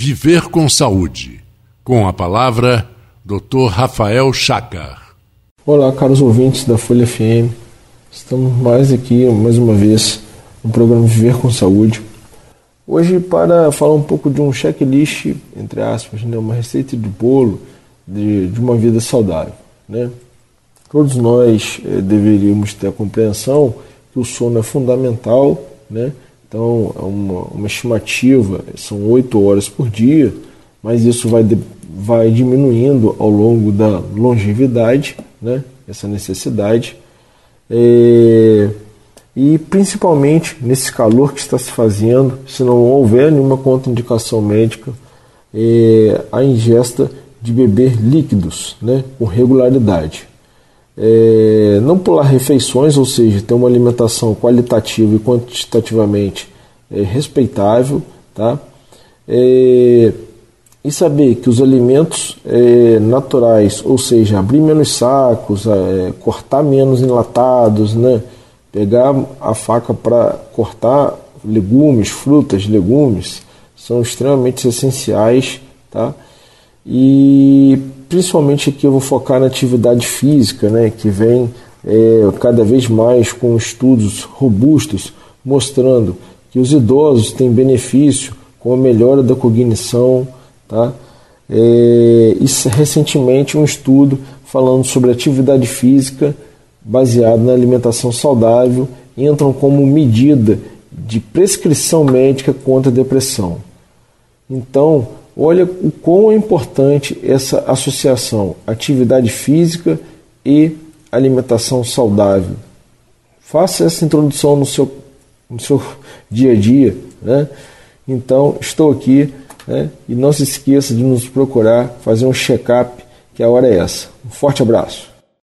Viver com Saúde. Com a palavra, Dr. Rafael Chacar. Olá, caros ouvintes da Folha FM. Estamos mais aqui, mais uma vez, no programa Viver com Saúde. Hoje, para falar um pouco de um checklist, entre aspas, né, uma receita de bolo de, de uma vida saudável. Né? Todos nós eh, deveríamos ter a compreensão que o sono é fundamental, né? Então é uma, uma estimativa, são oito horas por dia, mas isso vai, vai diminuindo ao longo da longevidade, né? essa necessidade. É, e principalmente nesse calor que está se fazendo, se não houver nenhuma contraindicação médica, é, a ingesta de beber líquidos né, com regularidade. É, não pular refeições, ou seja, ter uma alimentação qualitativa e quantitativamente é, respeitável, tá? É, e saber que os alimentos é, naturais, ou seja, abrir menos sacos, é, cortar menos enlatados, né? pegar a faca para cortar legumes, frutas, legumes, são extremamente essenciais, tá? E principalmente aqui eu vou focar na atividade física, né, que vem é, cada vez mais com estudos robustos mostrando que os idosos têm benefício com a melhora da cognição, tá? É, e recentemente um estudo falando sobre atividade física baseado na alimentação saudável entram como medida de prescrição médica contra a depressão. Então, olha o quão é importante essa associação atividade física e alimentação saudável. Faça essa introdução no seu, no seu dia a dia. Né? Então, estou aqui né? e não se esqueça de nos procurar, fazer um check-up, que a hora é essa. Um forte abraço.